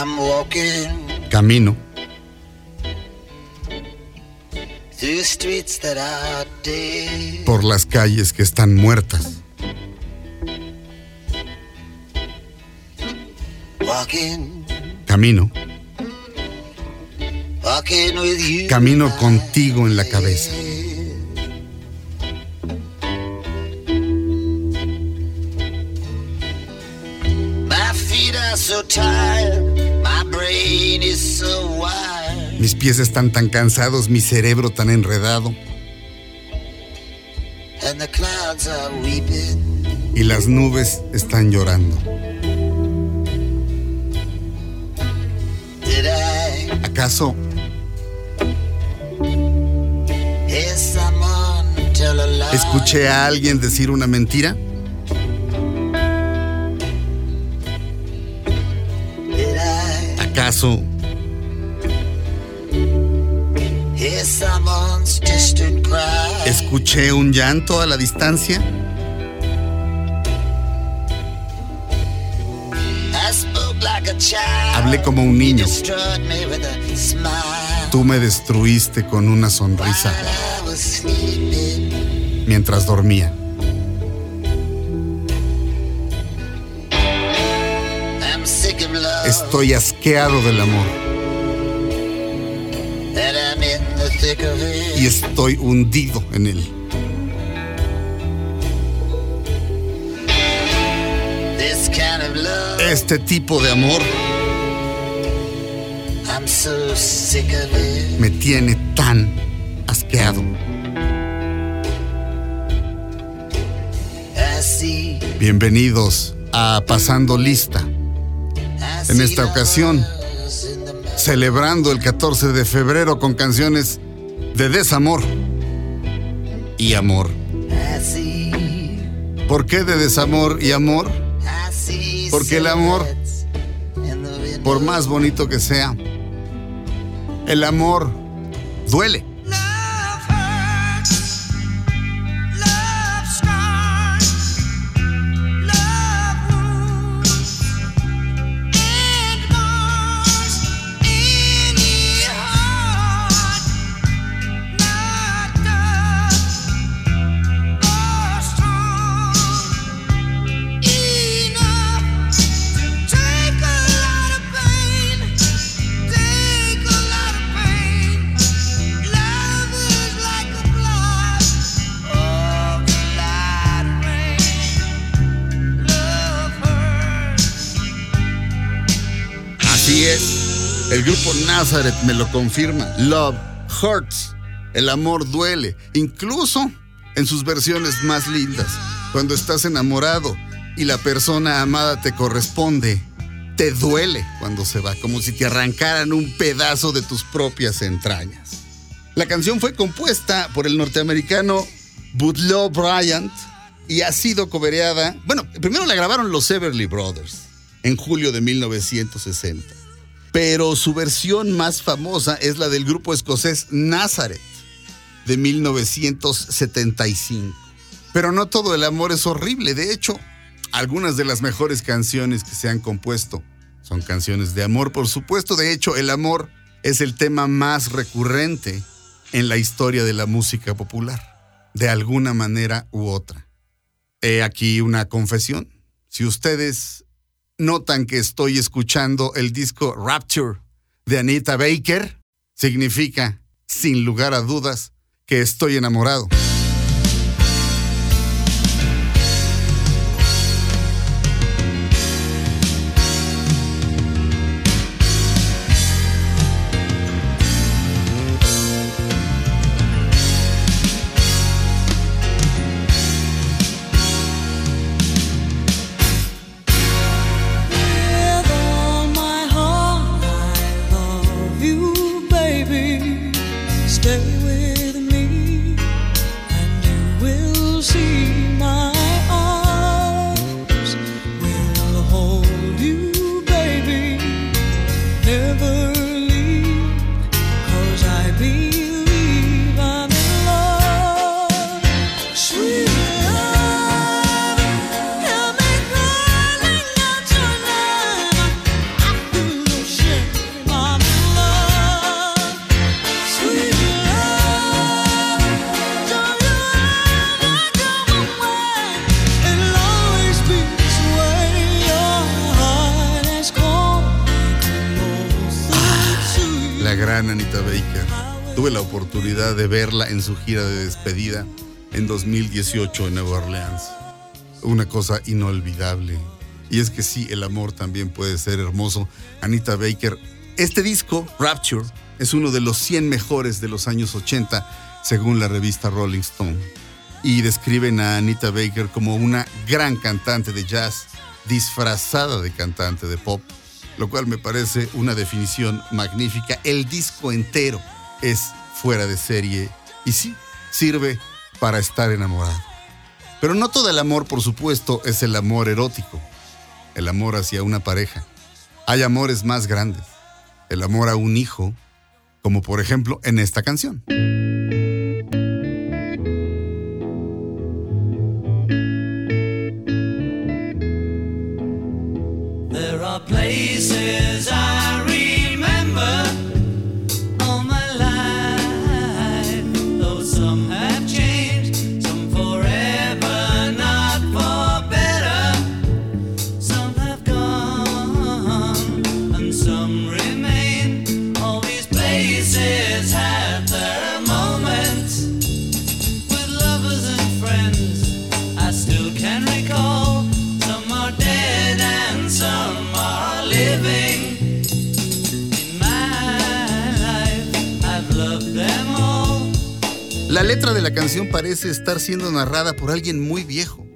I'm walking Camino through streets that are dead. por las calles que están muertas. Walking, Camino, walking with you. camino contigo en la cabeza. Mis pies están tan cansados, mi cerebro tan enredado And the clouds are weeping. y las nubes están llorando. Did I ¿Acaso escuché a alguien decir una mentira? ¿Acaso escuché un llanto a la distancia? Hablé como un niño. Tú me destruiste con una sonrisa mientras dormía. Estoy asqueado del amor Y estoy hundido en él. Este tipo de amor me tiene tan asqueado. Bienvenidos a Pasando Lista, En esta ocasión, celebrando el 14 de febrero con canciones de desamor y amor. ¿Por qué de desamor y amor? Porque el amor, por más bonito que sea, el amor duele. Nazareth me lo confirma. Love hurts. El amor duele. Incluso en sus versiones más lindas. Cuando estás enamorado y la persona amada te corresponde, te duele cuando se va, como si te arrancaran un pedazo de tus propias entrañas. La canción fue compuesta por el norteamericano Budlow Bryant y ha sido cobereada. Bueno, primero la grabaron los Everly Brothers en julio de 1960. Pero su versión más famosa es la del grupo escocés Nazareth de 1975. Pero no todo el amor es horrible. De hecho, algunas de las mejores canciones que se han compuesto son canciones de amor, por supuesto. De hecho, el amor es el tema más recurrente en la historia de la música popular, de alguna manera u otra. He aquí una confesión. Si ustedes notan que estoy escuchando el disco Rapture de Anita Baker, significa, sin lugar a dudas, que estoy enamorado. De verla en su gira de despedida en 2018 en Nueva Orleans. Una cosa inolvidable. Y es que sí, el amor también puede ser hermoso. Anita Baker, este disco, Rapture, es uno de los 100 mejores de los años 80, según la revista Rolling Stone. Y describen a Anita Baker como una gran cantante de jazz, disfrazada de cantante de pop, lo cual me parece una definición magnífica. El disco entero es fuera de serie y sí, sirve para estar enamorado. Pero no todo el amor, por supuesto, es el amor erótico, el amor hacia una pareja. Hay amores más grandes, el amor a un hijo, como por ejemplo en esta canción. Canción parece estar siendo narrada por alguien muy viejo,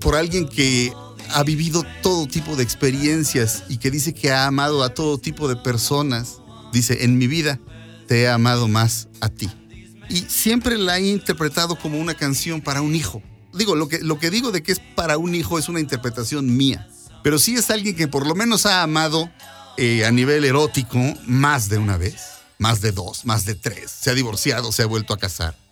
por alguien que ha vivido todo tipo de experiencias y que dice que ha amado a todo tipo de personas. Dice, en mi vida te he amado más a ti. Y siempre la he interpretado como una canción para un hijo. Digo, lo que, lo que digo de que es para un hijo es una interpretación mía. Pero sí es alguien que por lo menos ha amado eh, a nivel erótico más de una vez, más de dos, más de tres. Se ha divorciado, se ha vuelto a casar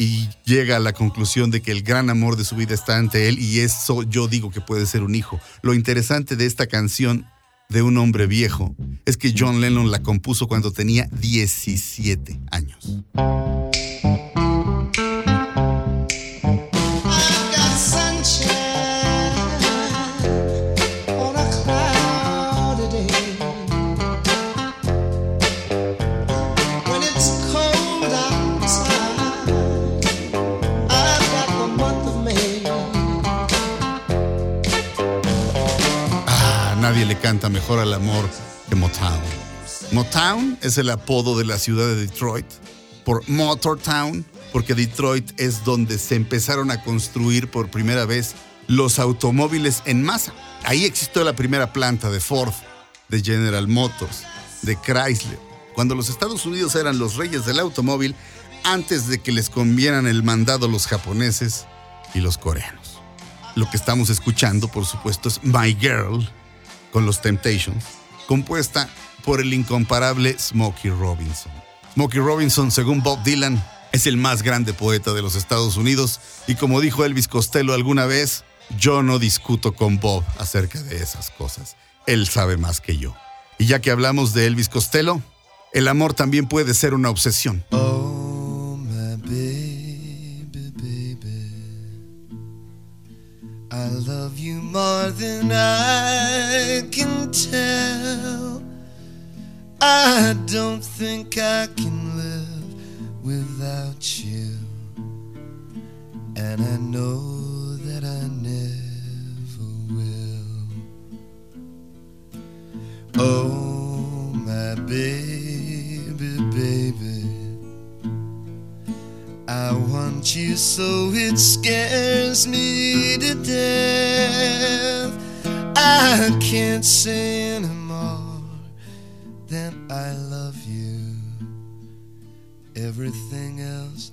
y llega a la conclusión de que el gran amor de su vida está ante él y eso yo digo que puede ser un hijo. Lo interesante de esta canción de un hombre viejo es que John Lennon la compuso cuando tenía 17 años. Nadie le canta mejor al amor que Motown. Motown es el apodo de la ciudad de Detroit por Motortown, porque Detroit es donde se empezaron a construir por primera vez los automóviles en masa. Ahí existió la primera planta de Ford, de General Motors, de Chrysler, cuando los Estados Unidos eran los reyes del automóvil antes de que les convieran el mandado los japoneses y los coreanos. Lo que estamos escuchando, por supuesto, es My Girl con los Temptations, compuesta por el incomparable Smokey Robinson. Smokey Robinson, según Bob Dylan, es el más grande poeta de los Estados Unidos y como dijo Elvis Costello alguna vez, yo no discuto con Bob acerca de esas cosas. Él sabe más que yo. Y ya que hablamos de Elvis Costello, el amor también puede ser una obsesión. Than I can tell. I don't think I can live without you. And I know that I never will. Oh, my baby, baby. I want you so it scares me to death. I can't say any more that I love you. Everything else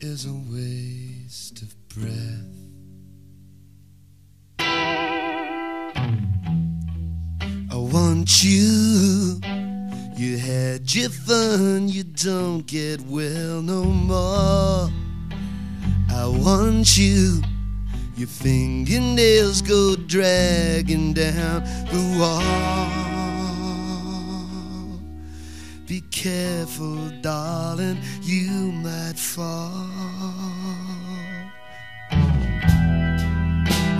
is a waste of breath. I want you. You had your fun, you don't get well no more. I want you. Your fingernails go dragging down the wall. Be careful, darling, you might fall.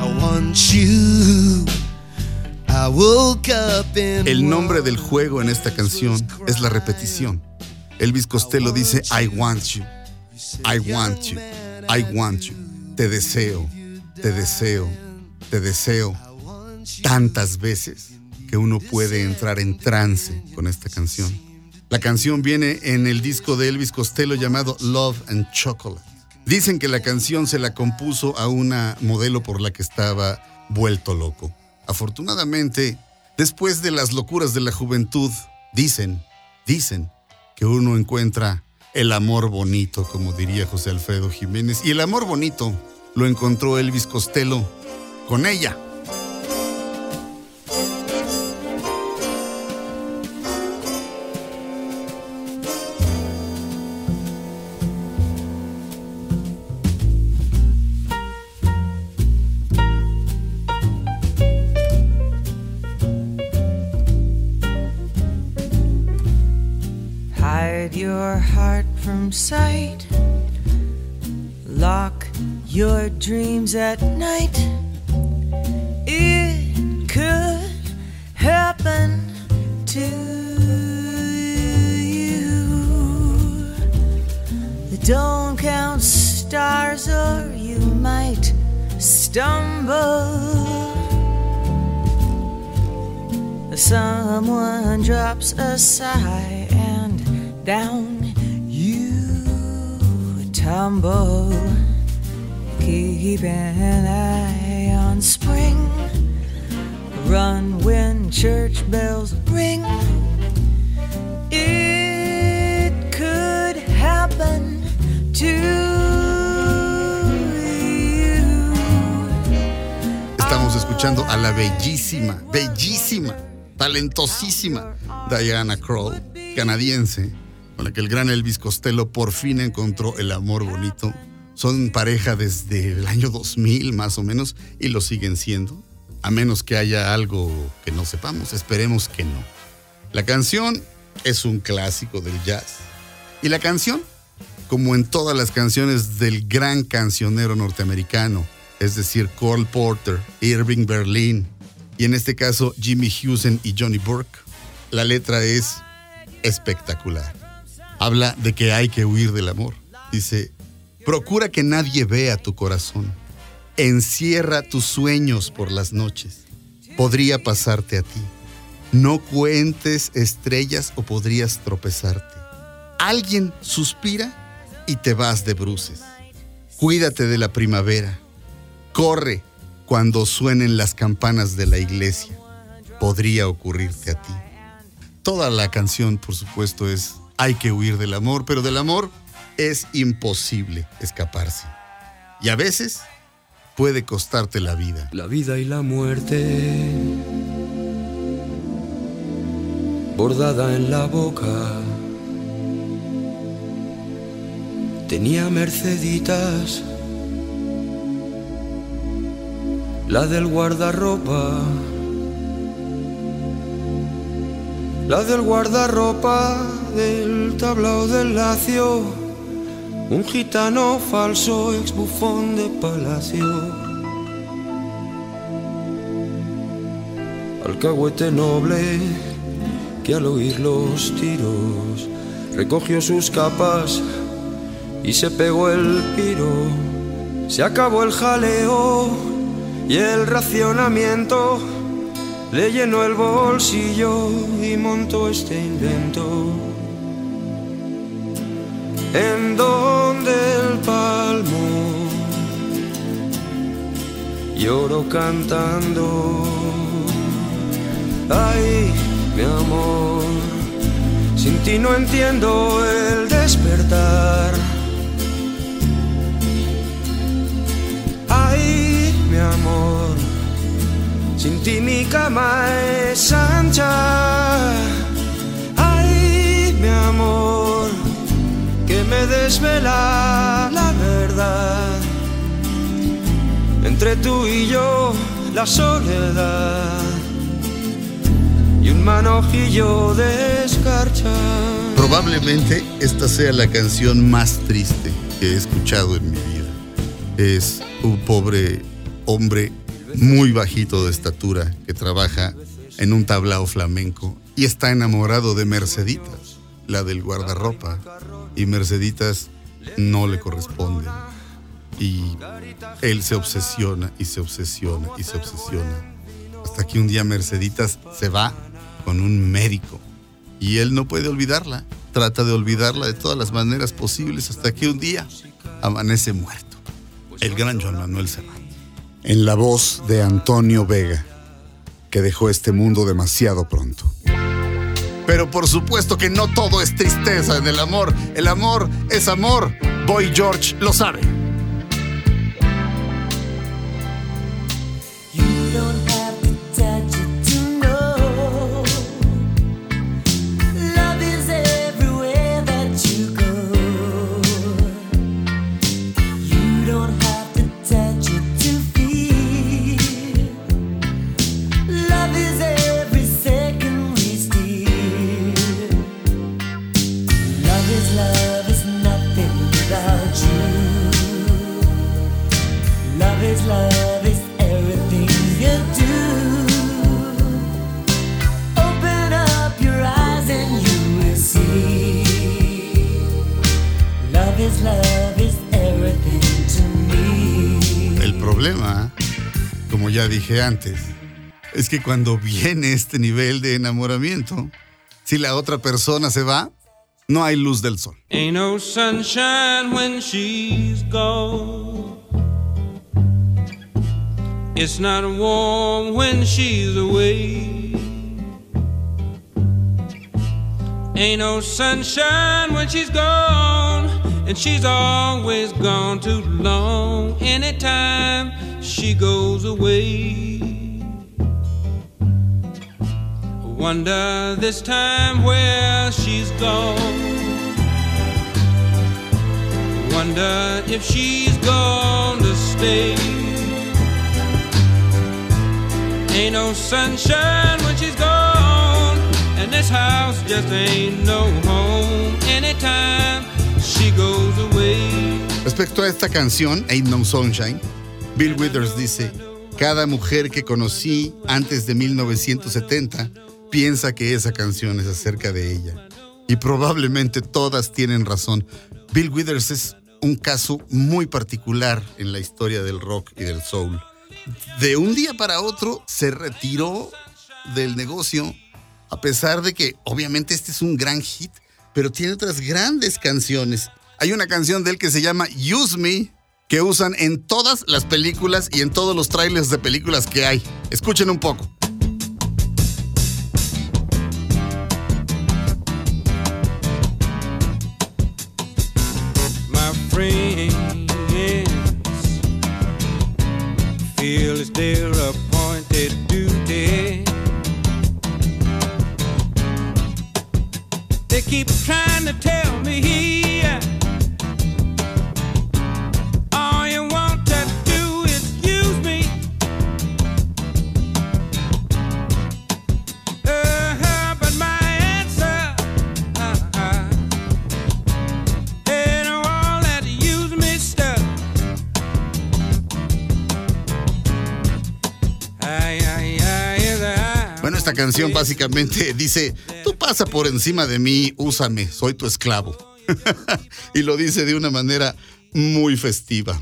I want you. I woke up El nombre del juego en esta canción es la repetición. Elvis Costello dice, I want you, I want you, I want you. Te deseo, te deseo, te deseo tantas veces que uno puede entrar en trance con esta canción. La canción viene en el disco de Elvis Costello llamado Love and Chocolate. Dicen que la canción se la compuso a una modelo por la que estaba vuelto loco. Afortunadamente, después de las locuras de la juventud, dicen, dicen que uno encuentra el amor bonito, como diría José Alfredo Jiménez. Y el amor bonito lo encontró Elvis Costello con ella. Hide your heart from sight. Lock your dreams at night. It could happen to you. Don't count stars or you might stumble. Someone drops a sigh and down you tumble. Keep an eye on spring. Run when church bells ring. It could happen to you. Estamos escuchando a la bellísima, bellísima, talentosísima Diana Kroll, canadiense, con la que el gran Elvis Costello por fin encontró el amor bonito. Son pareja desde el año 2000 más o menos y lo siguen siendo, a menos que haya algo que no sepamos, esperemos que no. La canción es un clásico del jazz y la canción, como en todas las canciones del gran cancionero norteamericano, es decir, Cole Porter, Irving Berlin y en este caso Jimmy Houston y Johnny Burke, la letra es espectacular. Habla de que hay que huir del amor. Dice, procura que nadie vea tu corazón. Encierra tus sueños por las noches. Podría pasarte a ti. No cuentes estrellas o podrías tropezarte. Alguien suspira y te vas de bruces. Cuídate de la primavera. Corre cuando suenen las campanas de la iglesia. Podría ocurrirte a ti. Toda la canción, por supuesto, es hay que huir del amor, pero del amor es imposible escaparse. Y a veces puede costarte la vida. La vida y la muerte bordada en la boca. Tenía merceditas, la del guardarropa, la del guardarropa del tablao del lacio, un gitano falso ex bufón de palacio. Alcahuete noble que al oír los tiros recogió sus capas y se pegó el piro. Se acabó el jaleo y el racionamiento le llenó el bolsillo y montó este invento. En el palmo lloro cantando. Ay, mi amor, sin ti no entiendo el despertar. Ay, mi amor, sin ti mi cama es ancha. Ay, mi amor, que me desvela la verdad. Entre tú y yo, la soledad y un manojillo de escarcha. Probablemente esta sea la canción más triste que he escuchado en mi vida. Es un pobre hombre muy bajito de estatura que trabaja en un tablao flamenco y está enamorado de Merceditas. la del guardarropa y Merceditas no le corresponde. Y él se obsesiona y se obsesiona y se obsesiona. Hasta que un día Merceditas se va con un médico y él no puede olvidarla. Trata de olvidarla de todas las maneras posibles hasta que un día amanece muerto. El gran Joan Manuel Serrat. En la voz de Antonio Vega, que dejó este mundo demasiado pronto. Pero por supuesto que no todo es tristeza en el amor. El amor es amor. Boy George lo sabe. Ya dije antes, es que cuando viene este nivel de enamoramiento, si la otra persona se va, no hay luz del sol. Ain't no sunshine when she's gone. It's not warm when she's away. Ain't no sunshine when she's gone. And she's always gone too long. Anytime she goes away. Wonder this time where she's gone. Wonder if she's gonna stay. Ain't no sunshine when she's gone, and this house just ain't no home. Anytime she goes away. Respecto a esta canción, Ain't No Sunshine, Bill Withers dice, cada mujer que conocí antes de 1970 piensa que esa canción es acerca de ella. Y probablemente todas tienen razón. Bill Withers es un caso muy particular en la historia del rock y del soul. De un día para otro se retiró del negocio, a pesar de que obviamente este es un gran hit, pero tiene otras grandes canciones. Hay una canción de él que se llama Use Me, que usan en todas las películas y en todos los trailers de películas que hay. Escuchen un poco. my friends feel it's their appointed duty. They keep trying to tell me Esta canción básicamente dice, tú pasa por encima de mí, úsame, soy tu esclavo. y lo dice de una manera muy festiva.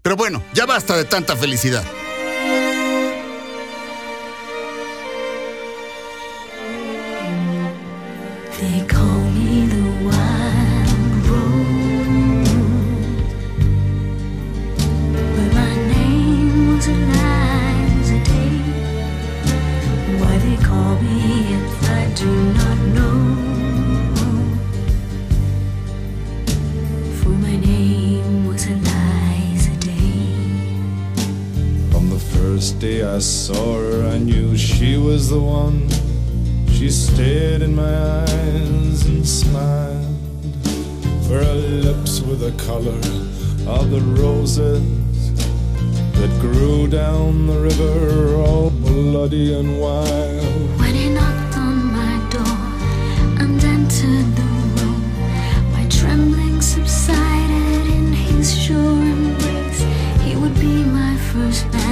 Pero bueno, ya basta de tanta felicidad. First day I saw her, I knew she was the one. She stared in my eyes and smiled. For her lips were the color of the roses that grew down the river, all bloody and wild. When he knocked on my door and entered the room, my trembling subsided in his sure embrace. He would be my first man,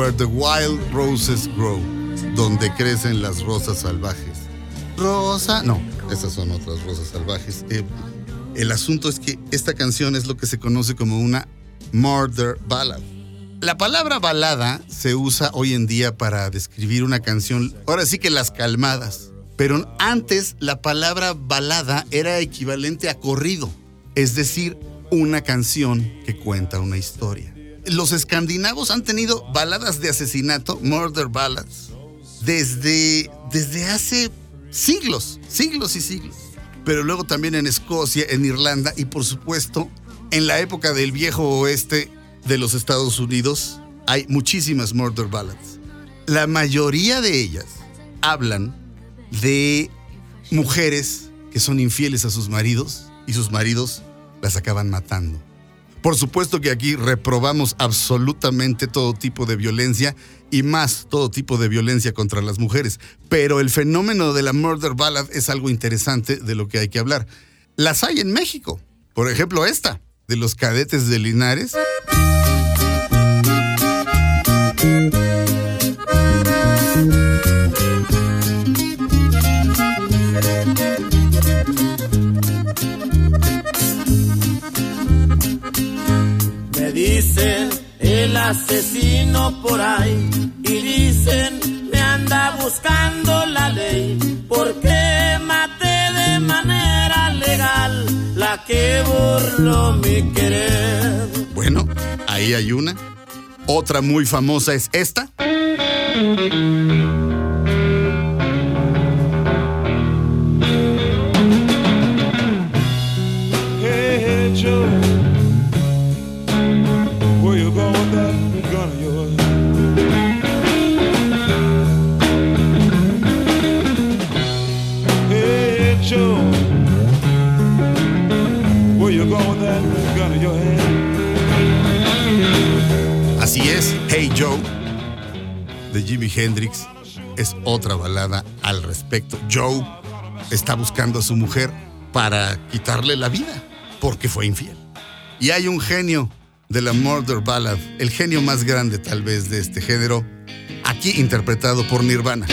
Where the Wild Roses Grow, donde crecen las rosas salvajes. Rosa, no, esas son otras rosas salvajes. Eh, el asunto es que esta canción es lo que se conoce como una murder ballad. La palabra balada se usa hoy en día para describir una canción, ahora sí que las calmadas. Pero antes la palabra balada era equivalente a corrido, es decir, una canción que cuenta una historia. Los escandinavos han tenido baladas de asesinato, murder ballads, desde, desde hace siglos, siglos y siglos. Pero luego también en Escocia, en Irlanda y por supuesto en la época del viejo oeste de los Estados Unidos hay muchísimas murder ballads. La mayoría de ellas hablan de mujeres que son infieles a sus maridos y sus maridos las acaban matando. Por supuesto que aquí reprobamos absolutamente todo tipo de violencia y más todo tipo de violencia contra las mujeres, pero el fenómeno de la murder ballad es algo interesante de lo que hay que hablar. Las hay en México, por ejemplo esta, de los cadetes de Linares. Dicen el asesino por ahí y dicen me anda buscando la ley porque maté de manera legal la que burló mi querer. Bueno, ahí hay una. Otra muy famosa es esta. De Jimi Hendrix, es otra balada al respecto. Joe está buscando a su mujer para quitarle la vida, porque fue infiel. Y hay un genio de la Murder Ballad, el genio más grande tal vez de este género, aquí interpretado por Nirvana.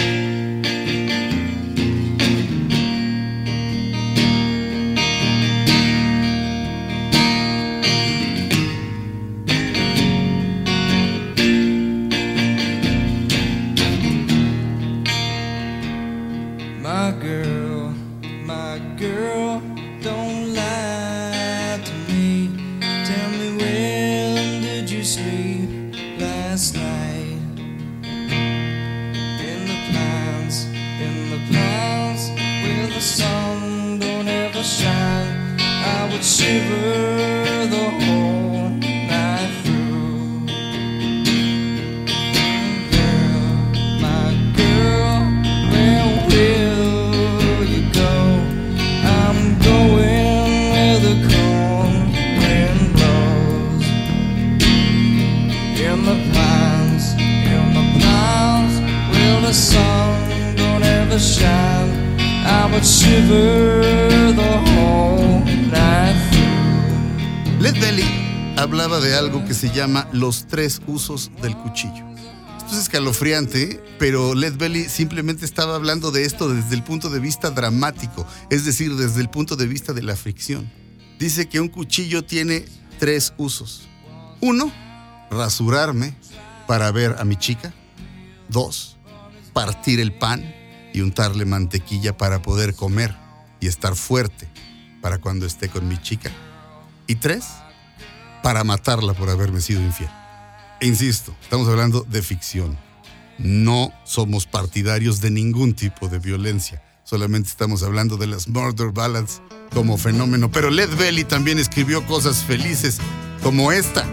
The. I. Led Belly hablaba de algo que se llama los tres usos del cuchillo. Esto es escalofriante, pero Led Belly simplemente estaba hablando de esto desde el punto de vista dramático, es decir, desde el punto de vista de la fricción. Dice que un cuchillo tiene tres usos. Uno, rasurarme para ver a mi chica. Dos, partir el pan y untarle mantequilla para poder comer y estar fuerte para cuando esté con mi chica. Y tres, para matarla por haberme sido infiel. E insisto, estamos hablando de ficción. No somos partidarios de ningún tipo de violencia. Solamente estamos hablando de las murder ballads como fenómeno. Pero Led Belly también escribió cosas felices como esta.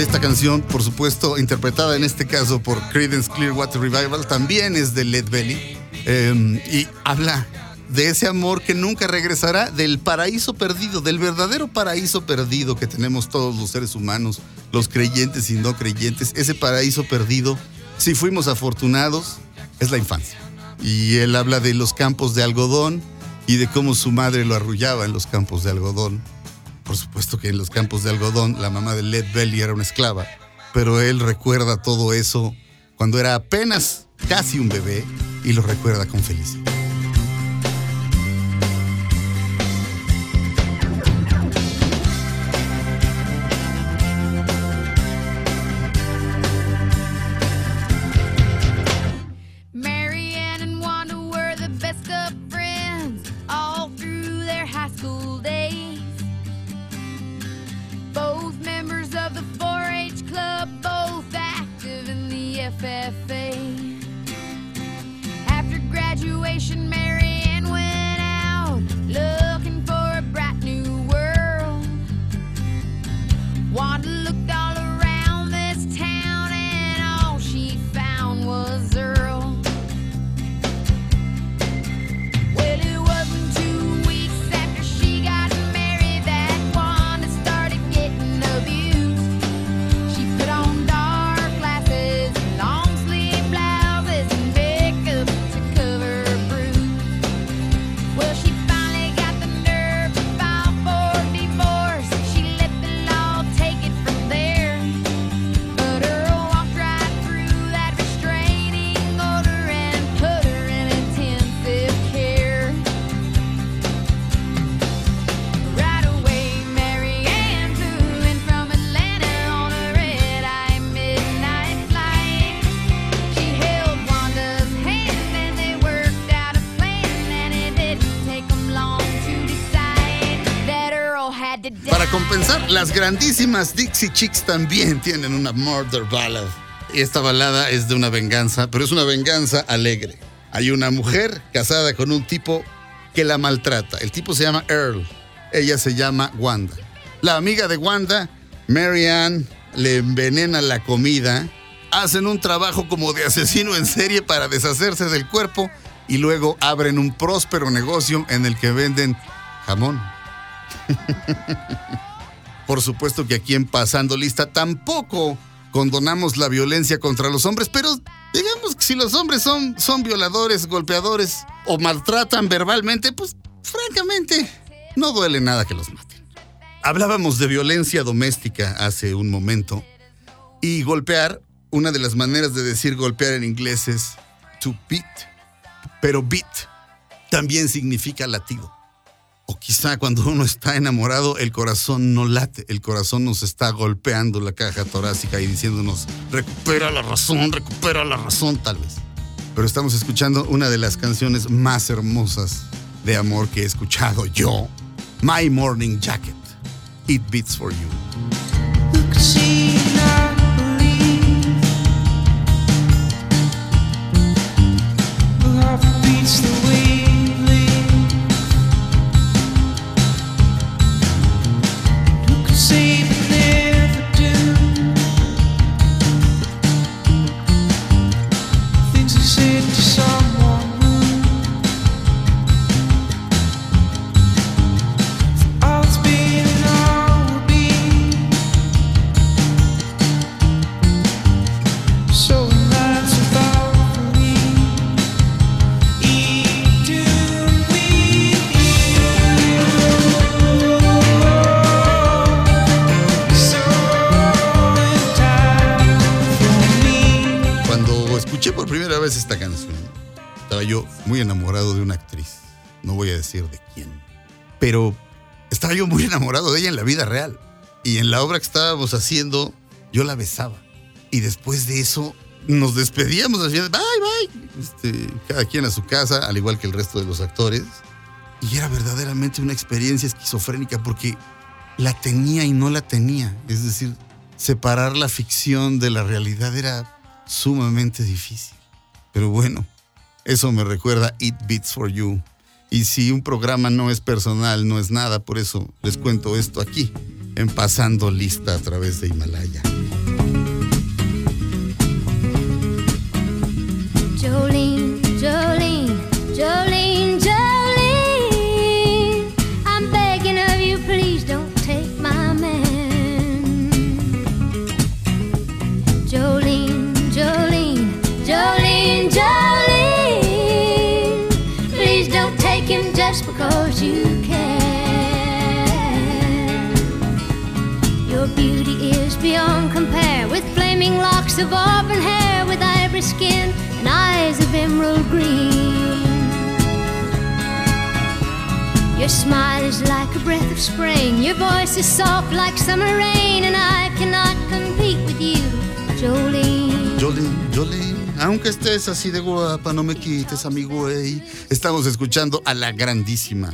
Esta canción, por supuesto, interpretada en este caso por Creedence Clearwater Revival, también es de Led Belly. Eh, y habla de ese amor que nunca regresará, del paraíso perdido, del verdadero paraíso perdido que tenemos todos los seres humanos, los creyentes y no creyentes. Ese paraíso perdido, si fuimos afortunados, es la infancia. Y él habla de los campos de algodón y de cómo su madre lo arrullaba en los campos de algodón. Por supuesto que en los campos de algodón la mamá de Led Belly era una esclava, pero él recuerda todo eso cuando era apenas casi un bebé y lo recuerda con felicidad. Grandísimas Dixie Chicks también tienen una murder ballad. Esta balada es de una venganza, pero es una venganza alegre. Hay una mujer casada con un tipo que la maltrata. El tipo se llama Earl. Ella se llama Wanda. La amiga de Wanda, Mary le envenena la comida. Hacen un trabajo como de asesino en serie para deshacerse del cuerpo y luego abren un próspero negocio en el que venden jamón. Por supuesto que aquí en Pasando Lista tampoco condonamos la violencia contra los hombres, pero digamos que si los hombres son, son violadores, golpeadores o maltratan verbalmente, pues francamente no duele nada que los maten. Hablábamos de violencia doméstica hace un momento y golpear, una de las maneras de decir golpear en inglés es to beat, pero beat también significa latido. O quizá cuando uno está enamorado, el corazón no late, el corazón nos está golpeando la caja torácica y diciéndonos, recupera la razón, recupera la razón, tal vez. Pero estamos escuchando una de las canciones más hermosas de amor que he escuchado yo, My Morning Jacket, It Beats for You. La obra que estábamos haciendo, yo la besaba. Y después de eso, nos despedíamos así, bye, bye. Este, cada quien a su casa, al igual que el resto de los actores. Y era verdaderamente una experiencia esquizofrénica porque la tenía y no la tenía. Es decir, separar la ficción de la realidad era sumamente difícil. Pero bueno, eso me recuerda It Beats for You. Y si un programa no es personal, no es nada, por eso les cuento esto aquí, en Pasando Lista a través de Himalaya. Soft like summer rain, and I cannot compete with you, Jolene. Jolene, Jolene, aunque estés así de guapa, no me quites, amigo. Estamos escuchando a la grandísima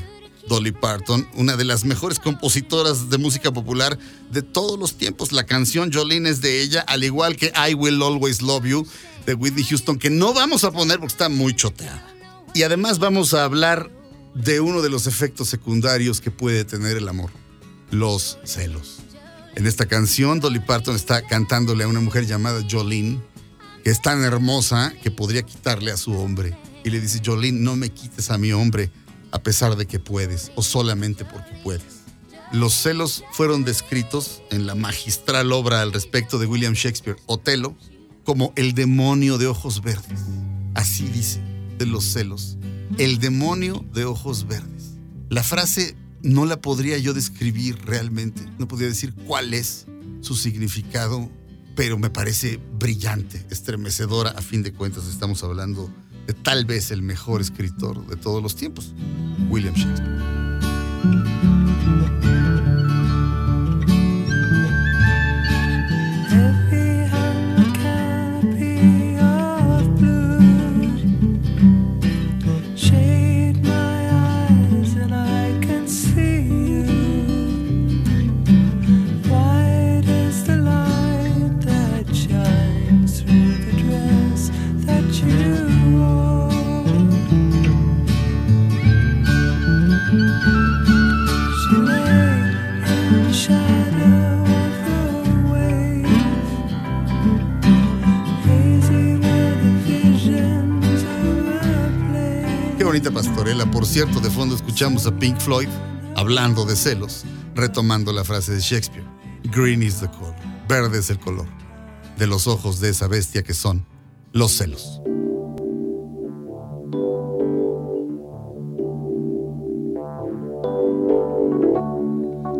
Dolly Parton, una de las mejores compositoras de música popular de todos los tiempos. La canción Jolene es de ella, al igual que I Will Always Love You de Whitney Houston, que no vamos a poner porque está muy choteada. Y además vamos a hablar de uno de los efectos secundarios que puede tener el amor, los celos. En esta canción, Dolly Parton está cantándole a una mujer llamada Jolene, que es tan hermosa que podría quitarle a su hombre. Y le dice, Jolene, no me quites a mi hombre a pesar de que puedes, o solamente porque puedes. Los celos fueron descritos en la magistral obra al respecto de William Shakespeare, Otelo, como el demonio de ojos verdes. Así dice, de los celos. El demonio de ojos verdes. La frase no la podría yo describir realmente, no podría decir cuál es su significado, pero me parece brillante, estremecedora. A fin de cuentas, estamos hablando de tal vez el mejor escritor de todos los tiempos, William Shakespeare. Bonita pastorela. Por cierto, de fondo escuchamos a Pink Floyd hablando de celos, retomando la frase de Shakespeare. Green is the color. Verde es el color de los ojos de esa bestia que son los celos.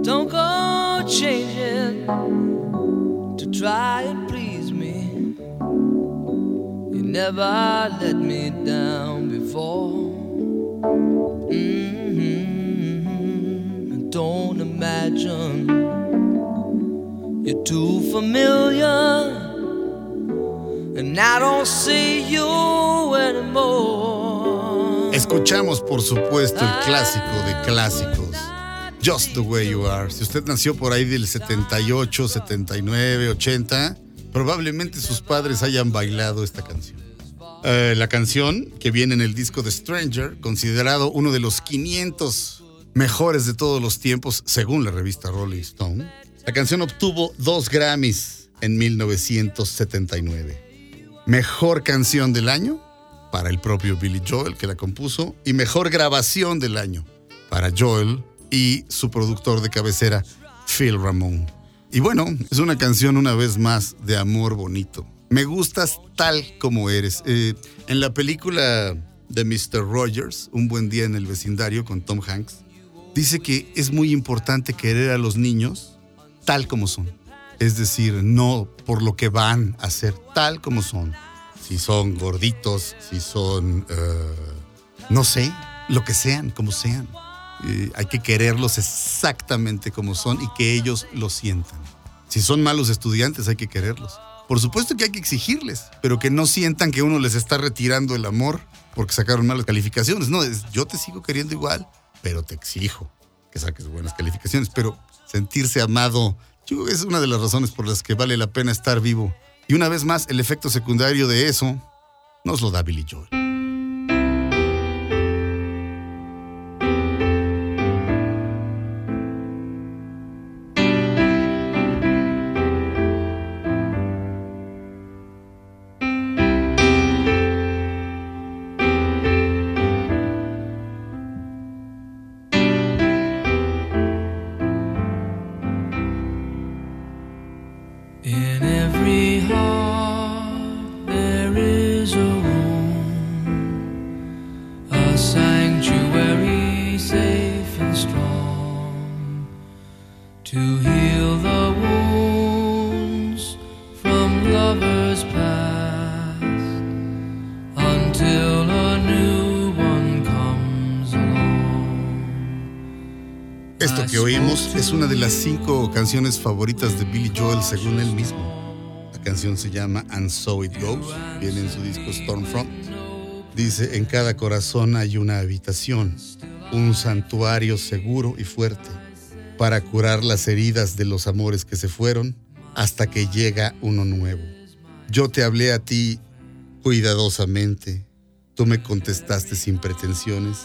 Don't go changing to try and please me. You never let me down before. Imagine you're too familiar, and I don't see you anymore. Escuchamos, por supuesto, el clásico de clásicos. Just the way you are. Si usted nació por ahí del 78, 79, 80, probablemente sus padres hayan bailado esta canción. Eh, la canción que viene en el disco de Stranger, considerado uno de los 500 mejores de todos los tiempos, según la revista Rolling Stone. La canción obtuvo dos Grammys en 1979. Mejor canción del año para el propio Billy Joel que la compuso y mejor grabación del año para Joel y su productor de cabecera Phil Ramone. Y bueno, es una canción una vez más de amor bonito. Me gustas tal como eres. Eh, en la película de Mr. Rogers, Un buen día en el vecindario con Tom Hanks, dice que es muy importante querer a los niños tal como son. Es decir, no por lo que van a ser, tal como son. Si son gorditos, si son, eh, no sé, lo que sean, como sean. Eh, hay que quererlos exactamente como son y que ellos lo sientan. Si son malos estudiantes, hay que quererlos. Por supuesto que hay que exigirles, pero que no sientan que uno les está retirando el amor porque sacaron malas calificaciones. No, yo te sigo queriendo igual, pero te exijo que saques buenas calificaciones. Pero sentirse amado, es una de las razones por las que vale la pena estar vivo. Y una vez más, el efecto secundario de eso nos lo da Billy Joel. Es una de las cinco canciones favoritas de Billy Joel según él mismo. La canción se llama And So It Goes, viene en su disco Stormfront. Dice, en cada corazón hay una habitación, un santuario seguro y fuerte para curar las heridas de los amores que se fueron hasta que llega uno nuevo. Yo te hablé a ti cuidadosamente, tú me contestaste sin pretensiones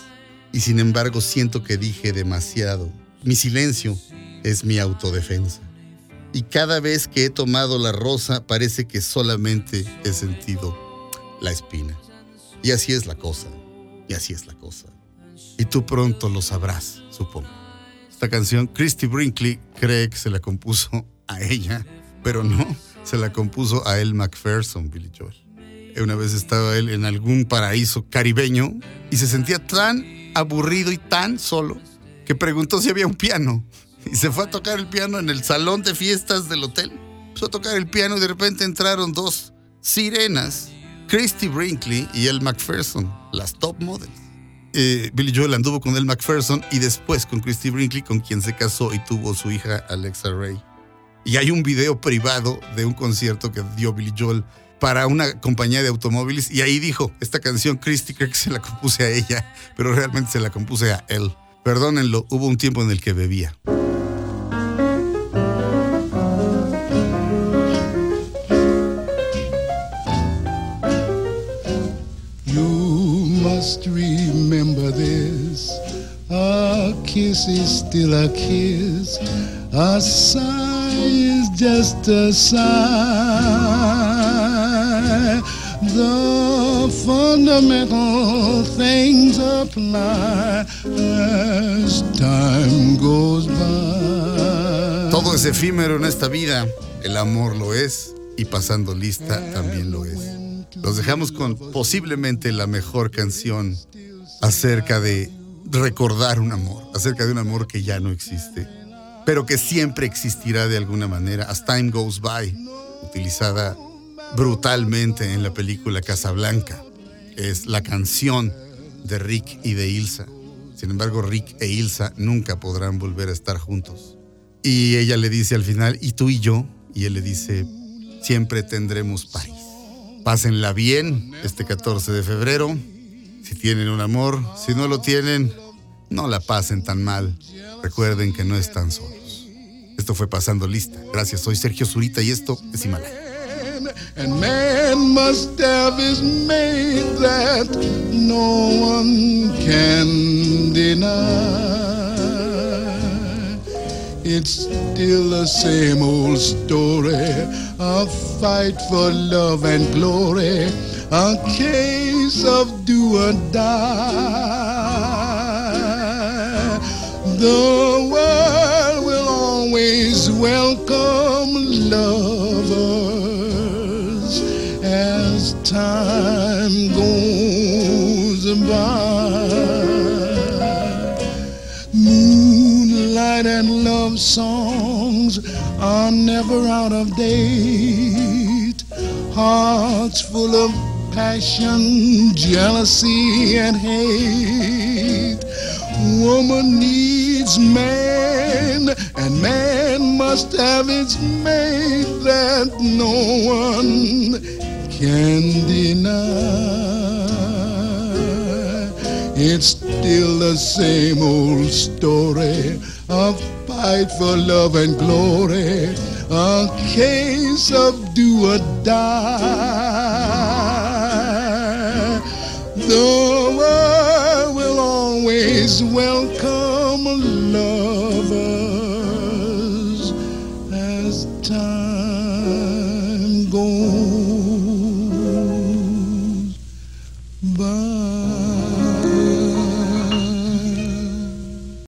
y sin embargo siento que dije demasiado. Mi silencio es mi autodefensa. Y cada vez que he tomado la rosa parece que solamente he sentido la espina. Y así es la cosa, y así es la cosa. Y tú pronto lo sabrás, supongo. Esta canción, Christy Brinkley cree que se la compuso a ella, pero no, se la compuso a él Macpherson, Billy Joel. Una vez estaba él en algún paraíso caribeño y se sentía tan aburrido y tan solo que preguntó si había un piano. Y se fue a tocar el piano en el salón de fiestas del hotel. Empezó a tocar el piano y de repente entraron dos sirenas, Christy Brinkley y El Macpherson, las top models. Eh, Billy Joel anduvo con El Macpherson y después con Christy Brinkley, con quien se casó y tuvo su hija Alexa Ray. Y hay un video privado de un concierto que dio Billy Joel para una compañía de automóviles y ahí dijo, esta canción Christy creo que se la compuse a ella, pero realmente se la compuse a él. Perdónenlo, hubo un tiempo en el que bebía. You must remember this. A kiss is still a kiss. A sigh is just a sigh. The fundamental things apply as time goes by. Todo es efímero en esta vida. El amor lo es y pasando lista también lo es. Los dejamos con posiblemente la mejor canción acerca de recordar un amor, acerca de un amor que ya no existe, pero que siempre existirá de alguna manera, As Time Goes By, utilizada brutalmente en la película Casablanca. Es la canción de Rick y de Ilsa. Sin embargo, Rick e Ilsa nunca podrán volver a estar juntos. Y ella le dice al final, ¿y tú y yo? Y él le dice, siempre tendremos París. Pásenla bien este 14 de febrero. Si tienen un amor, si no lo tienen, no la pasen tan mal. Recuerden que no están solos. Esto fue Pasando Lista. Gracias, soy Sergio Zurita y esto es Himalaya. And man must have his mate that no one can deny. It's still the same old story a fight for love and glory, a case of do or die. The songs are never out of date. Hearts full of passion, jealousy, and hate. Woman needs man, and man must have its mate that no one can deny. It's still the same old story a fight for love and glory, a case of do or die. The world will always welcome love